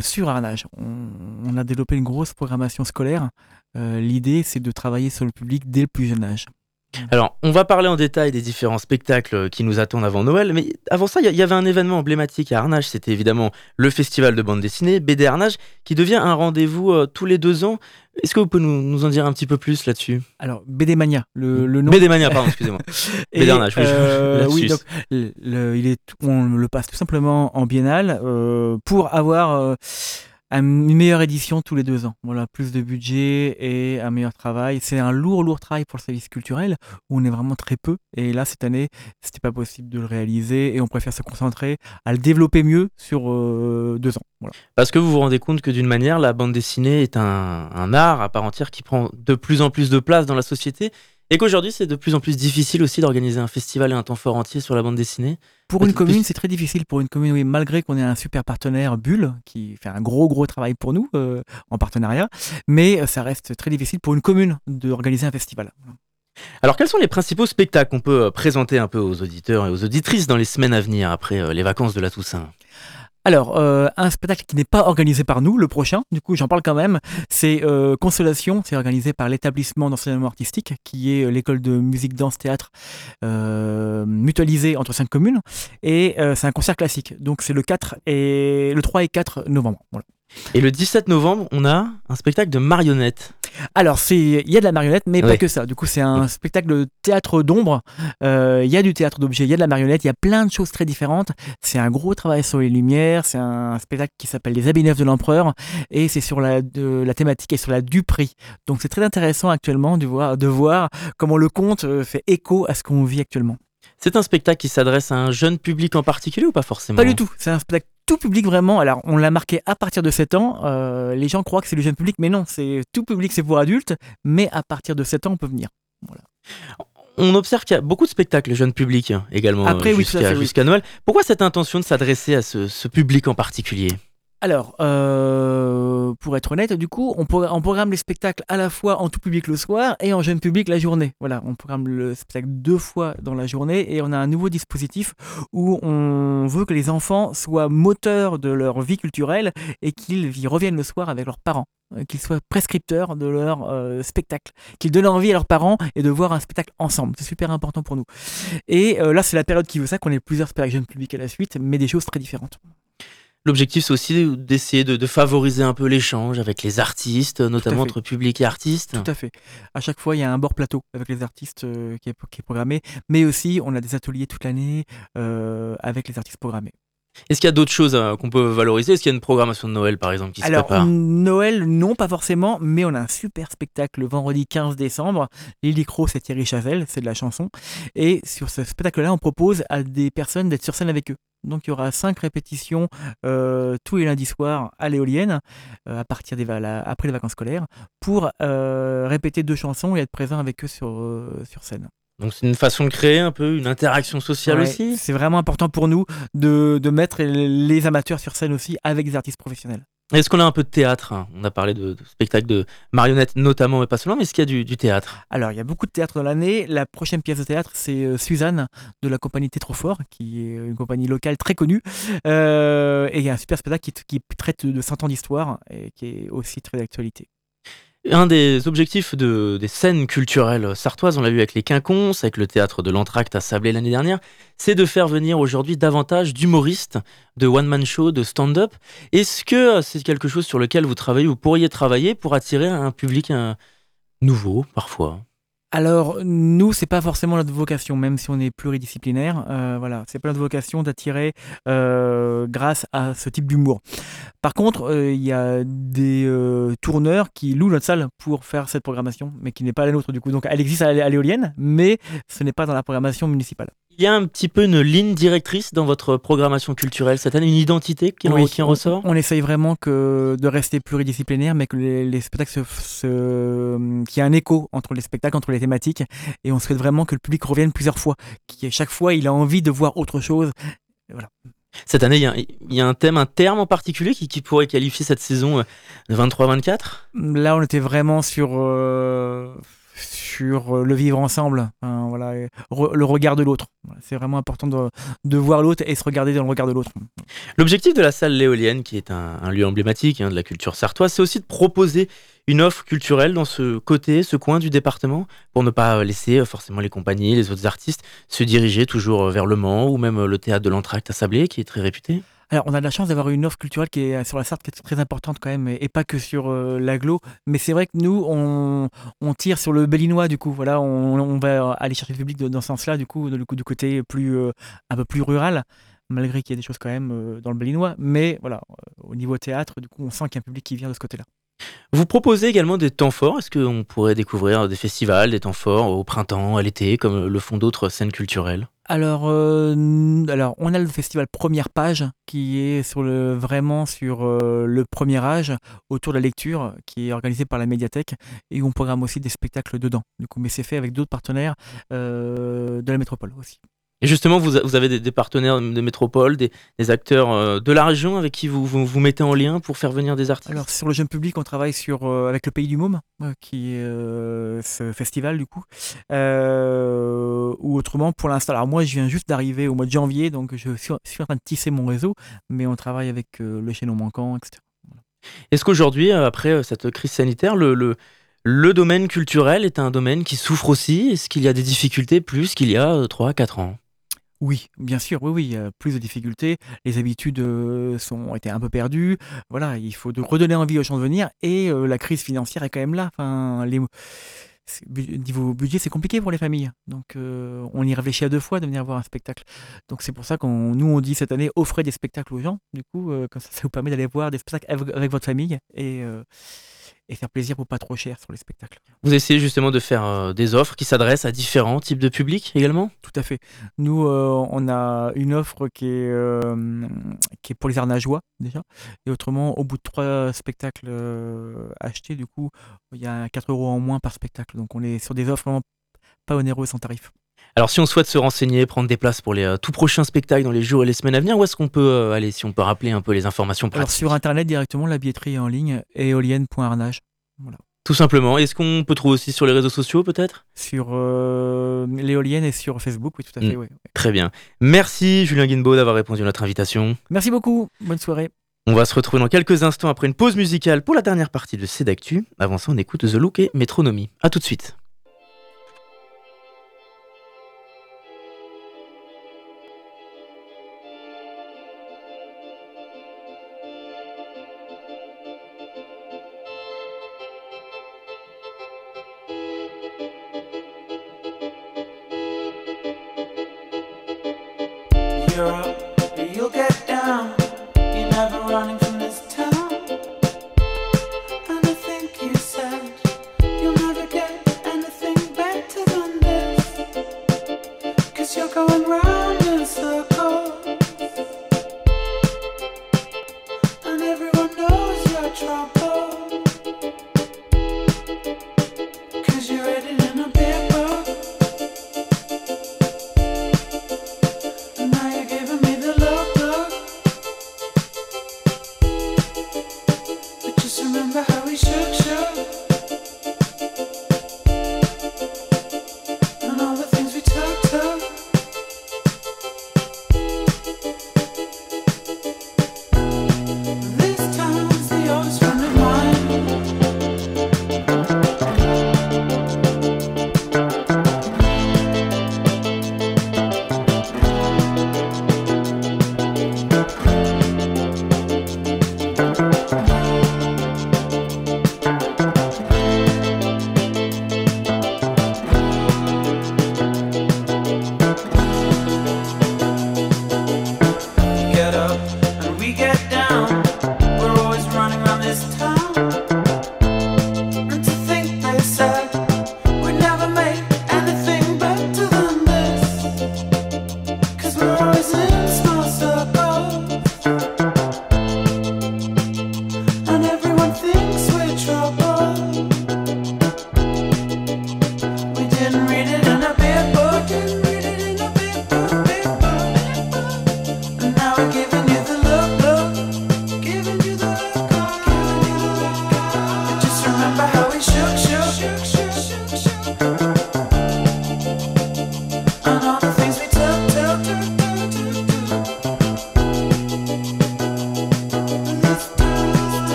sur Arnage. On, on a développé une grosse programmation scolaire. L'idée, c'est de travailler sur le public dès le plus jeune âge. Alors, on va parler en détail des différents spectacles qui nous attendent avant Noël, mais avant ça, il y avait un événement emblématique à Arnage, c'était évidemment le festival de bande dessinée, BD Arnage, qui devient un rendez-vous euh, tous les deux ans. Est-ce que vous pouvez nous, nous en dire un petit peu plus là-dessus? Alors, BD Mania, le, le nom. BD Mania, pardon, excusez-moi. [laughs] BD Arnage, oui, euh, [laughs] oui, donc, le- le- il est, on le passe tout simplement en biennale euh, pour avoir un- une meilleure édition tous les deux ans. Voilà, plus de budget et un meilleur travail. C'est un lourd, lourd travail pour le service culturel où on est vraiment très peu. Et là, cette année, c'était pas possible de le réaliser et on préfère se concentrer à le développer mieux sur euh, deux ans. Parce que vous vous rendez compte que d'une manière, la bande dessinée est un art à part entière qui prend de plus en plus de place dans la société, et qu'aujourd'hui, c'est de plus en plus difficile aussi d'organiser un festival et un temps fort entier sur la bande dessinée. Pour une commune, c'est très difficile. Pour une commune, oui, malgré qu'on ait un super partenaire, Bulle, qui fait un gros, gros travail pour nous euh, en partenariat, mais euh, ça reste très difficile pour une commune d'organiser un festival. Alors, quels sont les principaux spectacles qu'on peut euh, présenter un peu aux auditeurs et aux auditrices dans les semaines à venir après les vacances de la Toussaint? Alors, euh, un spectacle qui n'est pas organisé par nous, le prochain, du coup j'en parle quand même, c'est euh, Consolation, c'est organisé par l'établissement d'enseignement artistique, qui est euh, l'école de musique, danse, théâtre mutualisée entre cinq communes, et c'est un concert classique, donc c'est le 4 et le 3 et 4 novembre. Et le 17 novembre, on a un spectacle de marionnettes. Alors, il y a de la marionnette, mais Ouais. pas que ça. Du coup, c'est un spectacle de théâtre d'ombre. Euh, Il y a du théâtre d'objets, il y a de la marionnette, il y a plein de choses très différentes. C'est un gros travail sur les lumières. C'est un spectacle qui s'appelle Les habits neufs de l'empereur et c'est sur la, de, la thématique et sur la duperie. Donc, c'est très intéressant actuellement de voir, de voir comment le conte euh, fait écho à ce qu'on vit actuellement. C'est un spectacle qui s'adresse à un jeune public en particulier ou pas forcément Pas du tout. C'est un spectacle tout public vraiment. Alors, on l'a marqué à partir de 7 ans. Euh, les gens croient que c'est le jeune public, mais non, c'est tout public, c'est pour adultes. Mais à partir de 7 ans, on peut venir. On observe qu'il y a beaucoup de spectacles jeunes publics hein, également Après, jusqu'à oui. jusqu'à Noël. Pourquoi cette intention de s'adresser à ce, ce public en particulier? Alors, euh, pour être honnête, du coup, on, pro- on programme les spectacles à la fois en tout public le soir et en jeune public la journée. Voilà, on programme le spectacle deux fois dans la journée et on a un nouveau dispositif où on veut que les enfants soient moteurs de leur vie culturelle et qu'ils y reviennent le soir avec leurs parents, euh, qu'ils soient prescripteurs de leur euh, spectacle, qu'ils donnent envie à leurs parents et de voir un spectacle ensemble. C'est super important pour nous. Et là, c'est la période qui veut ça, qu'on ait plusieurs spectacles jeunes publics à la suite, mais des choses très différentes. L'objectif, c'est aussi d'essayer de, de favoriser un peu l'échange avec les artistes, notamment entre public et artistes. Tout à fait. À chaque fois, il y a un bord plateau avec les artistes euh, qui, est, qui est programmé, mais aussi on a des ateliers toute l'année euh, avec les artistes programmés. Est-ce qu'il y a d'autres choses euh, qu'on peut valoriser? Est-ce qu'il y a une programmation de Noël, par exemple, qui se Alors, prépare? Noël, non, pas forcément, mais on a un super spectacle le vendredi 15 décembre. Lily Crow, c'est Thierry Chazelle, c'est de la chanson. Et sur ce spectacle-là, on propose à des personnes d'être sur scène avec eux. Donc il y aura cinq répétitions euh, tous les lundis soirs à l'éolienne, euh, à partir des la- après les vacances scolaires, pour euh, répéter deux chansons et être présent avec eux sur, sur scène. Donc c'est une façon de créer un peu une interaction sociale Ouais, aussi? C'est vraiment important pour nous de, de mettre les amateurs sur scène aussi avec des artistes professionnels. Est-ce qu'on a un peu de théâtre hein? On a parlé de, de spectacles de marionnettes notamment, mais pas seulement, mais est-ce qu'il y a du, théâtre? Alors, il y a beaucoup de théâtre dans l'année. La prochaine pièce de théâtre, c'est euh, Suzanne de la compagnie Tétrophore, qui est une compagnie locale très connue. Euh, et il y a un super spectacle qui, qui traite de 100 ans d'histoire et qui est aussi très d'actualité. Un des objectifs de, des scènes culturelles sartoises, on l'a vu avec les Quinconces, avec le théâtre de l'Entracte à Sablé l'année dernière, c'est de faire venir aujourd'hui davantage d'humoristes, de one-man show, de stand-up. Est-ce que c'est quelque chose sur lequel vous travaillez, vous pourriez travailler pour attirer un public un, nouveau parfois? Alors, nous, c'est pas forcément notre vocation, même si on est pluridisciplinaire. Euh, voilà, c'est pas notre vocation d'attirer euh, grâce à ce type d'humour. Par contre, euh, il y a des euh, tourneurs qui louent notre salle pour faire cette programmation, mais qui n'est pas la nôtre du coup. Donc, elle existe à l'é- à l'éolienne, mais ce n'est pas dans la programmation municipale. Il y a un petit peu une ligne directrice dans votre programmation culturelle cette année, une identité qui, en- qui ressort? On essaye vraiment que de rester pluridisciplinaire, mais que les, les spectacles se, se- qu'il y ait un écho entre les spectacles, entre les thématiques, et on souhaite vraiment que le public revienne plusieurs fois, qui chaque fois il a envie de voir autre chose. Cette année, il y, a, il y a un thème, un terme en particulier qui, qui pourrait qualifier cette saison euh, 23-24 Là, on était vraiment sur euh, sur euh, le vivre ensemble, hein, voilà, le regard de l'autre. C'est vraiment important de, de voir l'autre et se regarder dans le regard de l'autre. L'objectif de la salle Léolienne, qui est un, lieu emblématique hein, de la culture sartoise, c'est aussi de proposer une offre culturelle dans ce côté, ce coin du département, pour ne pas laisser euh, forcément les compagnies, les autres artistes se diriger toujours euh, vers le Mans ou même le théâtre de l'Entracte à Sablé, qui est très réputé. Alors, on a de la chance d'avoir une offre culturelle qui est sur la Sarthe qui est très importante quand même, et, pas que sur euh, l'agglo. Mais c'est vrai que nous, on, tire sur le Bellinois du coup. Voilà, on, va aller chercher le public dans ce sens-là, du coup, du coup, du côté plus euh, un peu plus rural, malgré qu'il y ait des choses quand même euh, dans le Bellinois. Mais voilà, euh, au niveau théâtre, du coup, on sent qu'il y a un public qui vient de ce côté-là. Vous proposez également des temps forts. Est-ce qu'on pourrait découvrir des festivals, des temps forts au printemps, à l'été, comme le font d'autres scènes culturelles? Alors, euh, alors, on a le festival Première Page qui est sur le, vraiment sur euh, le premier âge autour de la lecture qui est organisé par la médiathèque et où on programme aussi des spectacles dedans. Du coup, mais c'est fait avec d'autres partenaires euh, de la métropole aussi. Et justement, vous, avez des, des partenaires de métropole, des, des acteurs euh, de la région avec qui vous, vous vous mettez en lien pour faire venir des artistes? Alors sur le jeune public, on travaille sur euh, avec le Pays du Môme, euh, qui est euh, ce festival du coup, ou autrement pour l'instant. Alors moi, je viens juste d'arriver au mois de janvier, donc je suis, suis en train de tisser mon réseau, mais on travaille avec le chaînon manquant, etc. Est-ce qu'aujourd'hui, après cette crise sanitaire, le, le, le domaine culturel est un domaine qui souffre aussi? Est-ce qu'il y a des difficultés plus qu'il y a 3-4 ans? Oui, bien sûr, oui, oui, plus de difficultés. Les habitudes ont été un peu perdues. Voilà, il faut redonner envie aux gens de venir. Et la crise financière est quand même là. Enfin, niveau budget, c'est compliqué pour les familles. Donc, on y réfléchit à deux fois de venir voir un spectacle. Donc, c'est pour ça qu'on nous, on dit cette année, offrez des spectacles aux gens. Du coup, comme ça, ça vous permet d'aller voir des spectacles avec, votre famille et faire plaisir pour pas trop cher sur les spectacles. Vous essayez justement de faire euh, des offres qui s'adressent à différents types de publics également? Tout à fait. Nous, euh, on a une offre qui est, euh, qui est pour les arnageois, déjà. Et autrement, au bout de trois spectacles achetés, du coup, il y a 4 euros en moins par spectacle. Donc, on est sur des offres vraiment pas onéreuses sans tarif. Alors si on souhaite se renseigner, prendre des places pour les euh, tout prochains spectacles dans les jours et les semaines à venir, où est-ce qu'on peut euh, aller Si on peut rappeler un peu les informations Alors, sur Internet, directement, la billetterie est en ligne, éolienne.arnage. Tout simplement. Est-ce qu'on peut trouver aussi sur les réseaux sociaux peut-être? Sur euh, l'éolienne et sur Facebook, oui, tout à fait. Mm. ouais. Très bien. Merci Julien Guinbeau d'avoir répondu à notre invitation. Merci beaucoup. Bonne soirée. On va se retrouver dans quelques instants après une pause musicale pour la dernière partie de C'est d'actu. Avant ça, on écoute The Look et Métronomie. A tout de suite. You'll get down. You're never running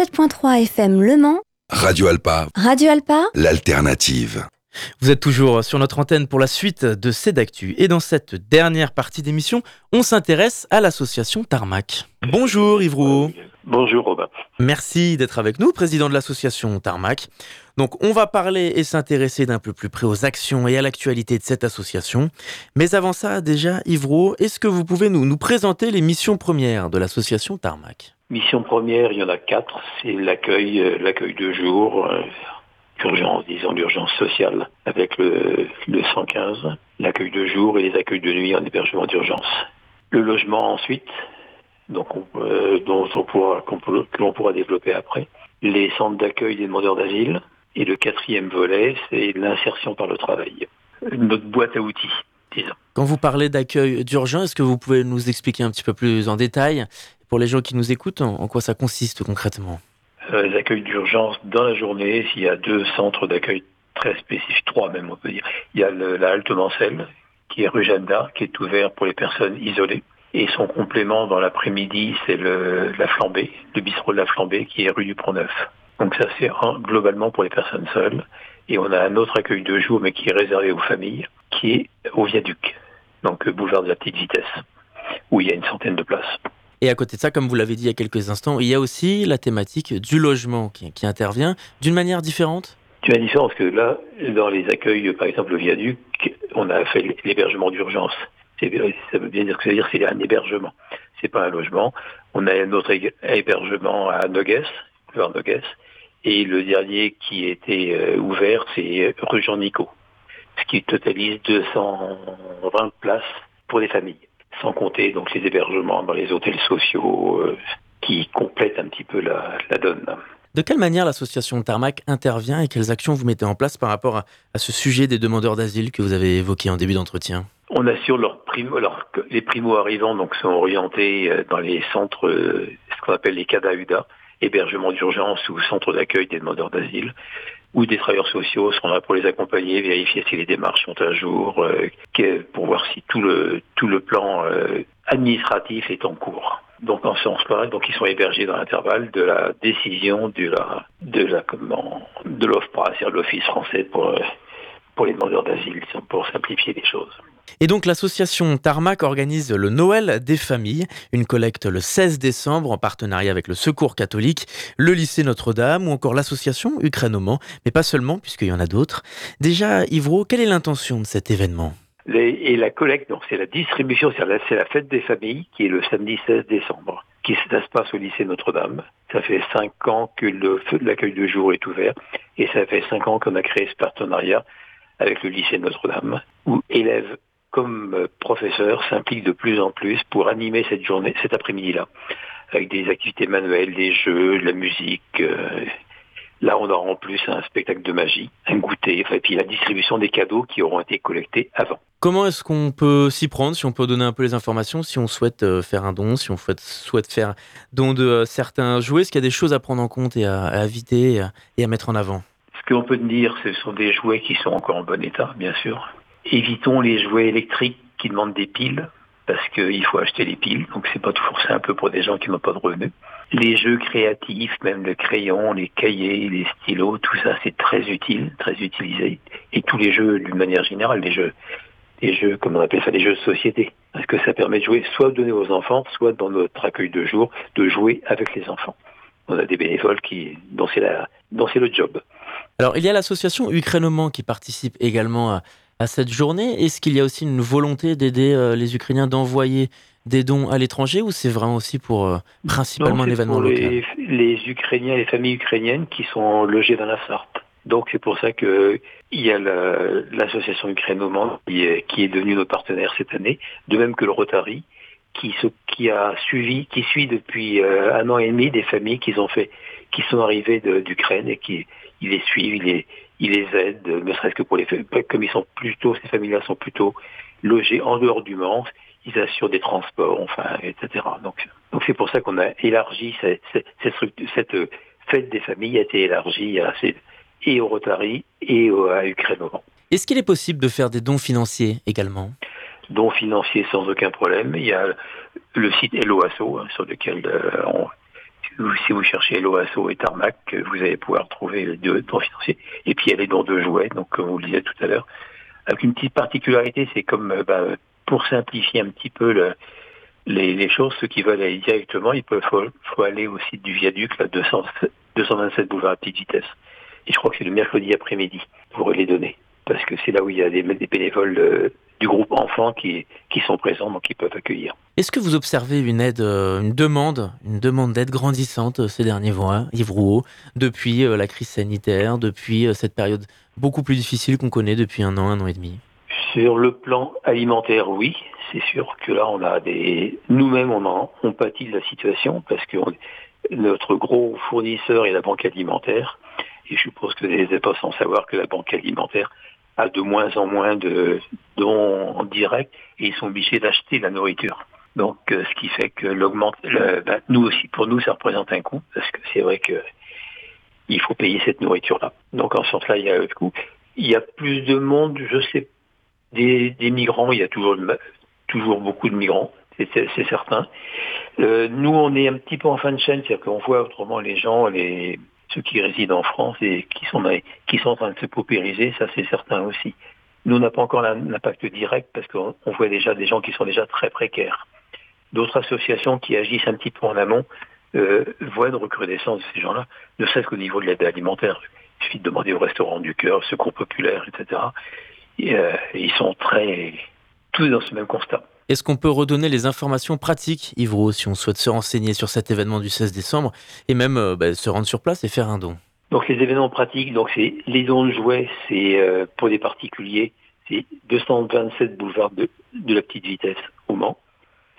107.3 FM Le Mans, Radio Alpa, Radio Alpa, l'alternative. Vous êtes toujours sur notre antenne pour la suite de Cédactu. Et dans cette dernière partie d'émission, on s'intéresse à l'association Tarmac. Bonjour Yves Rouault. Bonjour Robin. Merci d'être avec nous, président de l'association Tarmac. Donc on va parler et s'intéresser d'un peu plus près aux actions et à l'actualité de cette association. Mais avant ça, déjà, Rouault, est-ce que vous pouvez nous, nous présenter les missions premières de l'association Tarmac? Mission première, il y en a quatre, c'est l'accueil, euh, l'accueil de jour, euh, urgence, disons l'urgence sociale avec le, le 115, l'accueil de jour et les accueils de nuit en hébergement d'urgence. Le logement ensuite, donc on, euh, dont on pourra, qu'on peut- que l'on pourra développer après. Les centres d'accueil des demandeurs d'asile. Et le quatrième volet, c'est l'insertion par le travail. Notre boîte à outils, disons. Quand vous parlez d'accueil d'urgence, est-ce que vous pouvez nous expliquer un petit peu plus en détail, pour les gens qui nous écoutent, en, en quoi ça consiste concrètement? Euh, les accueils d'urgence dans la journée, s'il y a deux centres d'accueil très spécifiques, trois même on peut dire. Il y a le- la Halte Mancel, qui est rue Jeanne d'Arc, qui est ouvert pour les personnes isolées. Et son complément dans l'après-midi, c'est le, la flambée, le bistrot de la flambée, qui est rue du Pont-Neuf. Donc ça, c'est globalement pour les personnes seules. Et on a un autre accueil de jour, mais qui est réservé aux familles, qui est au viaduc, donc euh, boulevard de la Petite Vitesse, où il y a une centaine de places. Et à côté de ça, comme vous l'avez dit il y a quelques instants, il y a aussi la thématique du logement qui, qui intervient d'une manière différente? Tu as une différence que là, dans les accueils, par exemple le viaduc, on a fait l'hébergement d'urgence. C'est- Ça veut bien dire que ça veut c'est un hébergement. C'est pas un logement. On a un autre hé- hébergement à Noguès, vers Noguès. Et le dernier qui était euh, ouvert, c'est rue Jean Nico. Ce qui totalise 220 places pour les familles. Sans compter donc les hébergements dans les hôtels sociaux euh, qui complètent un petit peu la, donne. De quelle manière l'association Tarmac intervient et quelles actions vous mettez en place par rapport à ce sujet des demandeurs d'asile que vous avez évoqué en début d'entretien? On assure leurs primo, leurs- les primo-arrivants donc sont orientés euh, dans les centres, euh, ce qu'on appelle les CADAUDA, hébergement d'urgence ou centres d'accueil des demandeurs d'asile, où des travailleurs sociaux seront là pour les accompagner, vérifier si les démarches sont à jour, euh, que- pour voir si tout le tout le plan euh, administratif est en cours. Donc en ce sens-là, donc ils sont hébergés dans l'intervalle de la décision de la de la comment de c'est-à-dire l'Office français pour pour les demandeurs d'asile, pour simplifier les choses. Et donc l'association Tarmac organise le Noël des familles, une collecte le 16 décembre en partenariat avec le Secours catholique, le lycée Notre-Dame ou encore l'association Ukraine au Mans, mais pas seulement puisqu'il y en a d'autres. Déjà, Yvro, quelle est l'intention de cet événement? Et la collecte, donc c'est la distribution, c'est la, fête des familles qui est le samedi 16 décembre, qui se- passe au lycée Notre-Dame. Ça fait cinq ans que le l'accueil de jour est ouvert et ça fait cinq ans qu'on a créé ce partenariat avec le lycée Notre-Dame, où élèves comme euh, professeurs s'impliquent de plus en plus pour animer cette journée, cet après-midi-là, avec des activités manuelles, des jeux, de la musique. euh, Là, on aura en plus un spectacle de magie, un goûter, et puis la distribution des cadeaux qui auront été collectés avant. Comment est-ce qu'on peut s'y prendre, si on peut donner un peu les informations, si on souhaite euh, faire un don, si on souhaite, faire don de certains jouets, est-ce qu'il y a des choses à prendre en compte et à, à éviter et à, et à mettre en avant? Ce que l'on peut dire, ce sont des jouets qui sont encore en bon état, bien sûr. Évitons les jouets électriques qui demandent des piles, parce qu'il faut acheter les piles, donc c'est pas toujours simple pour des gens qui n'ont pas de revenus. Les jeux créatifs, même le crayon, les cahiers, les stylos, tout ça c'est très utile, très utilisé. Et tous les jeux d'une manière générale, les jeux, les jeux, comme on appelle ça, les jeux de société. Parce que ça permet de jouer soit de donner aux enfants, soit dans notre accueil de jour, de jouer avec les enfants. On a des bénévoles qui, dont c'est le job. Alors, il y a l'association Ukraine au Mans qui participe également à, à cette journée. Est-ce qu'il y a aussi une volonté d'aider euh, les Ukrainiens d'envoyer des dons à l'étranger ou c'est vraiment aussi pour euh, principalement Non, un événement pour local? les, les Ukrainiens, les familles ukrainiennes qui sont logées dans la Sarthe. Donc c'est pour ça que il y a la- l'association Ukraine au Mans qui est, qui est devenue notre partenaire cette année, de même que le Rotary qui, a suivi, qui suit depuis euh, un an et demi des familles qui ont fait, qui sont arrivées d'Ukraine et qui ils les suivent, ils les, ils les aident, ne serait-ce que pour les comme ils sont plutôt ces familles-là sont plutôt logées en dehors du Mans, ils assurent des transports, enfin, etc. Donc donc c'est pour ça qu'on a élargi cette, cette, cette structure- cette, euh, fête des familles a été élargie à et au Rotary et au- à Ukraine au. Est-ce qu'il est possible de faire des dons financiers également? Dons financiers sans aucun problème. Il y a le site Hello Asso, hein, sur lequel euh, on- si vous cherchez l'OASO et Tarmac, vous allez pouvoir trouver les deux dons financiers. Et puis il y a les dons de jouets, donc comme vous le disiez tout à l'heure, avec une petite particularité, c'est comme euh, bah, pour simplifier un petit peu le- les, les choses, ceux qui veulent aller directement, il peut, faut, aller au site du viaduc, là, 200 227 boulevard à petite vitesse. Et je crois que c'est le mercredi après-midi pour les donner. Parce que c'est là où il y a des, des bénévoles euh, du groupe enfants qui, qui sont présents, donc ils peuvent accueillir. Est-ce que vous observez une aide, euh, une demande, une demande d'aide grandissante euh, ces derniers mois, Yves Rouault, depuis euh, la crise sanitaire, depuis cette période beaucoup plus difficile qu'on connaît depuis un an, un an et demi? Sur le plan alimentaire, oui, c'est sûr que là, on a des, nous-mêmes, on en, on pâtit de la situation parce que on- notre gros fournisseur est la banque alimentaire. Et je suppose que vous n'êtes pas sans savoir que la banque alimentaire a de moins en moins de dons en direct et ils sont obligés d'acheter la nourriture. Donc, euh, ce qui fait que l'augmente, ben, nous aussi, pour nous, ça représente un coût parce que c'est vrai que il faut payer cette nourriture-là. Donc, en ce sens-là, il y a le coût. Il y a plus de monde, je sais des, des migrants, il y a toujours, toujours beaucoup de migrants, c'est certain. Euh, nous, on est un petit peu en fin de chaîne, c'est-à-dire qu'on voit autrement les gens, les, ceux qui résident en France et qui sont, qui sont en train de se paupériser, ça c'est certain aussi. Nous, on n'a pas encore l'im- l'impact direct parce qu'on on voit déjà des gens qui sont déjà très précaires. D'autres associations qui agissent un petit peu en amont euh, voient une recrudescence de ces gens-là, ne serait-ce qu'au niveau de l'aide alimentaire. Il suffit de demander au restaurant du cœur, secours populaire, etc. Et, euh, ils sont très tous dans ce même constat. Est-ce qu'on peut redonner les informations pratiques, Rouault, si on souhaite se renseigner sur cet événement du 16 décembre et même euh, bah, se rendre sur place et faire un don? Donc les événements pratiques, donc c'est les dons de jouets, c'est euh, pour des particuliers, c'est 227 boulevard de, la petite vitesse au Mans.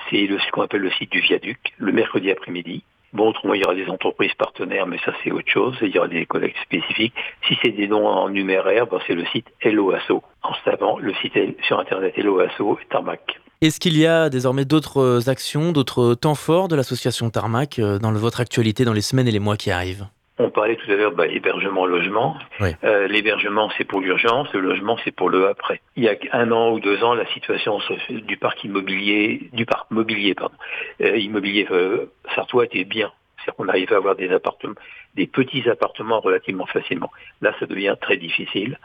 C'est ce qu'on appelle le site du viaduc, le mercredi après-midi. Bon, autrement, il y aura des entreprises partenaires, mais ça c'est autre chose. Il y aura des collectes spécifiques. Si c'est des dons en numéraire, ben, c'est le site LOASO. En se tapant le site sur Internet LOASO et Tarmac. Est-ce qu'il y a désormais d'autres actions, d'autres temps forts de l'association Tarmac euh, dans votre actualité dans les semaines et les mois qui arrivent? On parlait tout à l'heure bah, hébergement, logement. Oui. Euh, L'hébergement, c'est pour l'urgence, le logement, c'est pour le après. Il y a un an ou deux ans, la situation du parc immobilier, du parc mobilier, pardon, euh, immobilier euh, sartois était bien. C'est-à-dire qu'on arrivait à avoir des appartements, des petits appartements relativement facilement. Là, ça devient très difficile.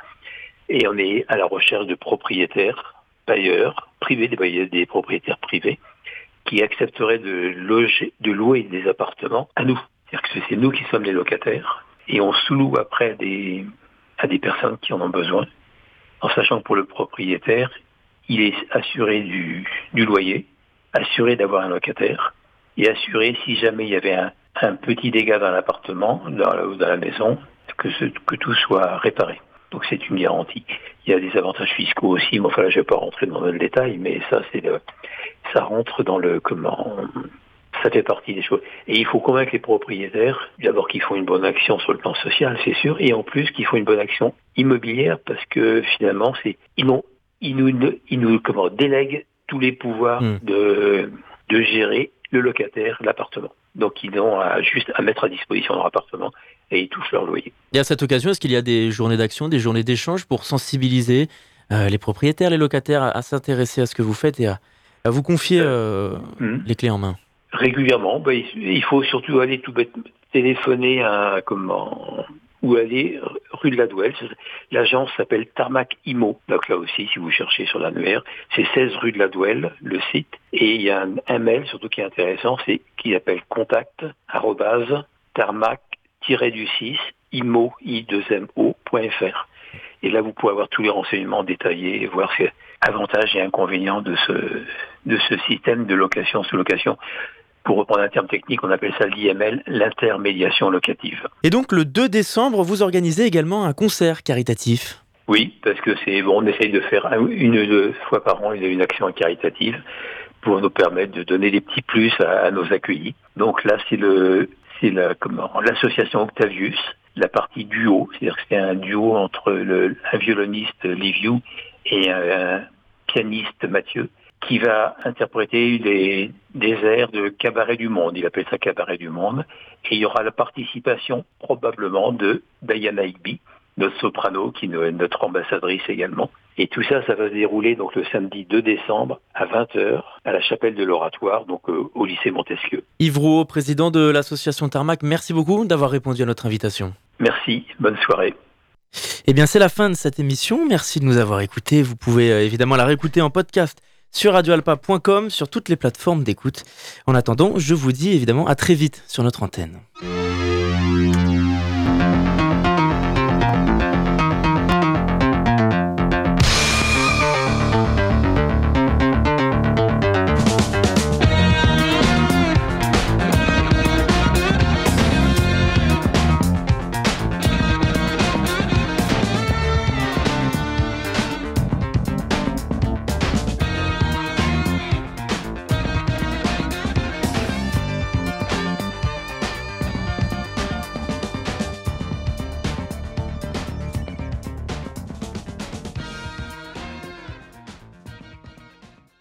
Et on est à la recherche de propriétaires, bailleurs, privés, des, propriétaires privés, qui accepteraient de loger, de louer des appartements à nous. C'est-à-dire que c'est nous qui sommes les locataires et on sous-loue après à des, personnes qui en ont besoin, en sachant que pour le propriétaire, il est assuré du, loyer, assuré d'avoir un locataire et assuré si jamais il y avait un, petit dégât dans l'appartement dans dans la maison, que tout soit réparé. Donc c'est une garantie. Il y a des avantages fiscaux aussi, mais enfin là je ne vais pas rentrer dans le détail, mais ça c'est le, ça rentre dans le comment ça fait partie des choses. Et il faut convaincre les propriétaires, d'abord qu'ils font une bonne action sur le plan social, c'est sûr, et en plus qu'ils font une bonne action immobilière, parce que finalement, c'est ils, ils nous, ils nous comment, délèguent tous les pouvoirs Mm. de, de gérer le locataire, l'appartement. Donc ils ont à, juste à mettre à disposition leur appartement et ils touchent leur loyer. Et à cette occasion, est-ce qu'il y a des journées d'action, des journées d'échange pour sensibiliser euh, les propriétaires, les locataires à, à s'intéresser à ce que vous faites et à, à vous confier euh, Mm. les clés en main? Régulièrement. bah, il, faut surtout aller tout bête, téléphoner à comment ou aller rue de la Douelle. L'agence s'appelle Tarmac Imo. Donc là aussi, si vous cherchez sur l'annuaire, c'est 16 rue de la Douelle, le site. Et il y a un, un mail surtout qui est intéressant, c'est qui s'appelle contact arrobase tarmac-du-6 imo i 2 mo.fr. Et là, vous pouvez avoir tous les renseignements détaillés et voir ces avantages et inconvénients de ce, de ce système de location sous location pour reprendre un terme technique, on appelle ça l'IML, l'intermédiation locative. Et donc le 2 décembre, vous organisez également un concert caritatif? Oui, parce que c'est bon, on essaye de faire un- une ou deux fois par an une, une action caritative pour nous permettre de donner des petits plus à, à nos accueillis. Donc là, c'est le, c'est la, l'association Octavius, la partie duo, c'est-à-dire que c'est un duo entre un violoniste Liviu et un, un pianiste Mathieu qui va interpréter des, des airs de Cabaret du Monde. Il appelle ça Cabaret du Monde. Et il y aura la participation probablement de Diana Higby, notre soprano, qui est notre ambassadrice également. Et tout ça, ça va se dérouler donc le samedi 2 décembre à 20h à la chapelle de l'Oratoire, donc euh, au lycée Montesquieu. Yves Rouault, président de l'association Tarmac, merci beaucoup d'avoir répondu à notre invitation. Merci, bonne soirée. Eh bien, c'est la fin de cette émission. Merci de nous avoir écoutés. Vous pouvez euh, évidemment la réécouter en podcast sur radioalpa.com, sur toutes les plateformes d'écoute. En attendant, je vous dis évidemment à très vite sur notre antenne.